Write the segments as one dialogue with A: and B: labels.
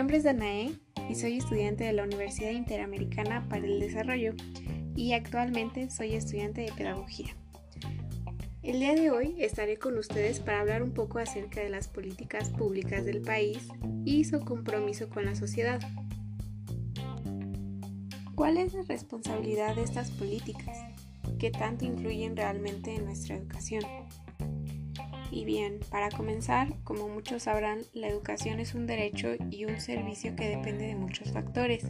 A: nombre es Danae y soy estudiante de la Universidad Interamericana para el Desarrollo y actualmente soy estudiante de Pedagogía. El día de hoy estaré con ustedes para hablar un poco acerca de las políticas públicas del país y su compromiso con la sociedad. ¿Cuál es la responsabilidad de estas políticas? ¿Qué tanto influyen realmente en nuestra educación? Y bien, para comenzar, como muchos sabrán, la educación es un derecho y un servicio que depende de muchos factores.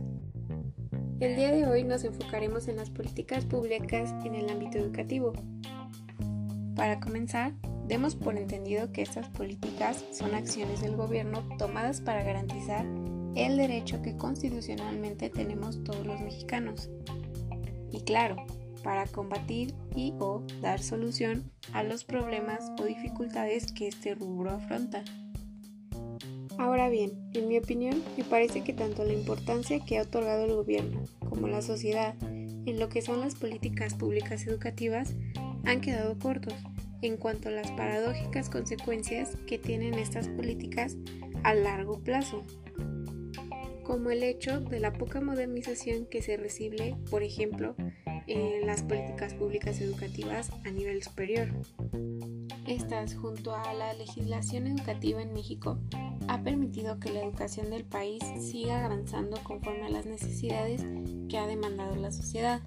A: El día de hoy nos enfocaremos en las políticas públicas en el ámbito educativo. Para comenzar, demos por entendido que estas políticas son acciones del gobierno tomadas para garantizar el derecho que constitucionalmente tenemos todos los mexicanos. Y claro, para combatir y o dar solución a los problemas o dificultades que este rubro afronta. Ahora bien, en mi opinión, me parece que tanto la importancia que ha otorgado el gobierno como la sociedad en lo que son las políticas públicas educativas han quedado cortos en cuanto a las paradójicas consecuencias que tienen estas políticas a largo plazo, como el hecho de la poca modernización que se recibe, por ejemplo, en las políticas públicas educativas a nivel superior. Estas, junto a la legislación educativa en México, ha permitido que la educación del país siga avanzando conforme a las necesidades que ha demandado la sociedad.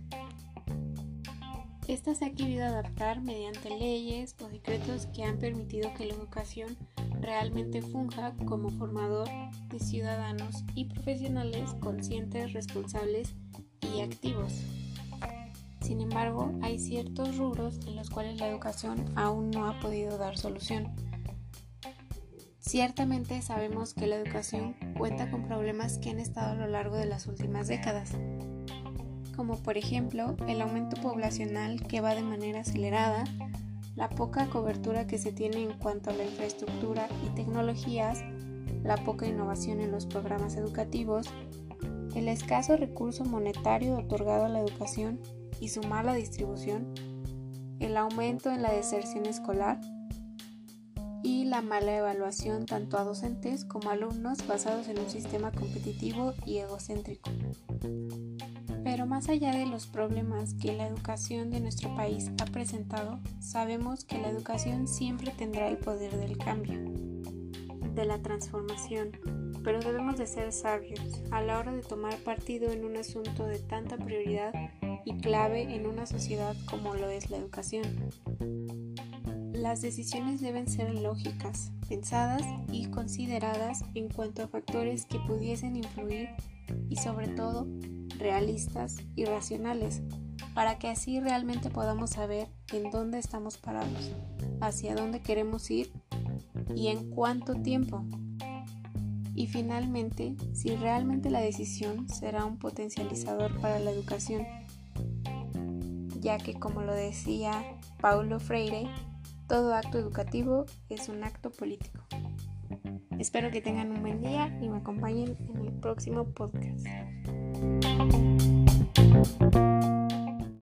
A: Esta se ha querido adaptar mediante leyes o decretos que han permitido que la educación realmente funja como formador de ciudadanos y profesionales conscientes, responsables y activos. Sin embargo, hay ciertos rubros en los cuales la educación aún no ha podido dar solución. Ciertamente sabemos que la educación cuenta con problemas que han estado a lo largo de las últimas décadas, como por ejemplo el aumento poblacional que va de manera acelerada, la poca cobertura que se tiene en cuanto a la infraestructura y tecnologías, la poca innovación en los programas educativos, el escaso recurso monetario otorgado a la educación y su mala distribución, el aumento en la deserción escolar y la mala evaluación tanto a docentes como a alumnos basados en un sistema competitivo y egocéntrico. Pero más allá de los problemas que la educación de nuestro país ha presentado, sabemos que la educación siempre tendrá el poder del cambio, de la transformación, pero debemos de ser sabios a la hora de tomar partido en un asunto de tanta prioridad y clave en una sociedad como lo es la educación. Las decisiones deben ser lógicas, pensadas y consideradas en cuanto a factores que pudiesen influir y sobre todo realistas y racionales, para que así realmente podamos saber en dónde estamos parados, hacia dónde queremos ir y en cuánto tiempo. Y finalmente, si realmente la decisión será un potencializador para la educación ya que como lo decía Paulo Freire, todo acto educativo es un acto político. Espero que tengan un buen día y me acompañen en el próximo podcast.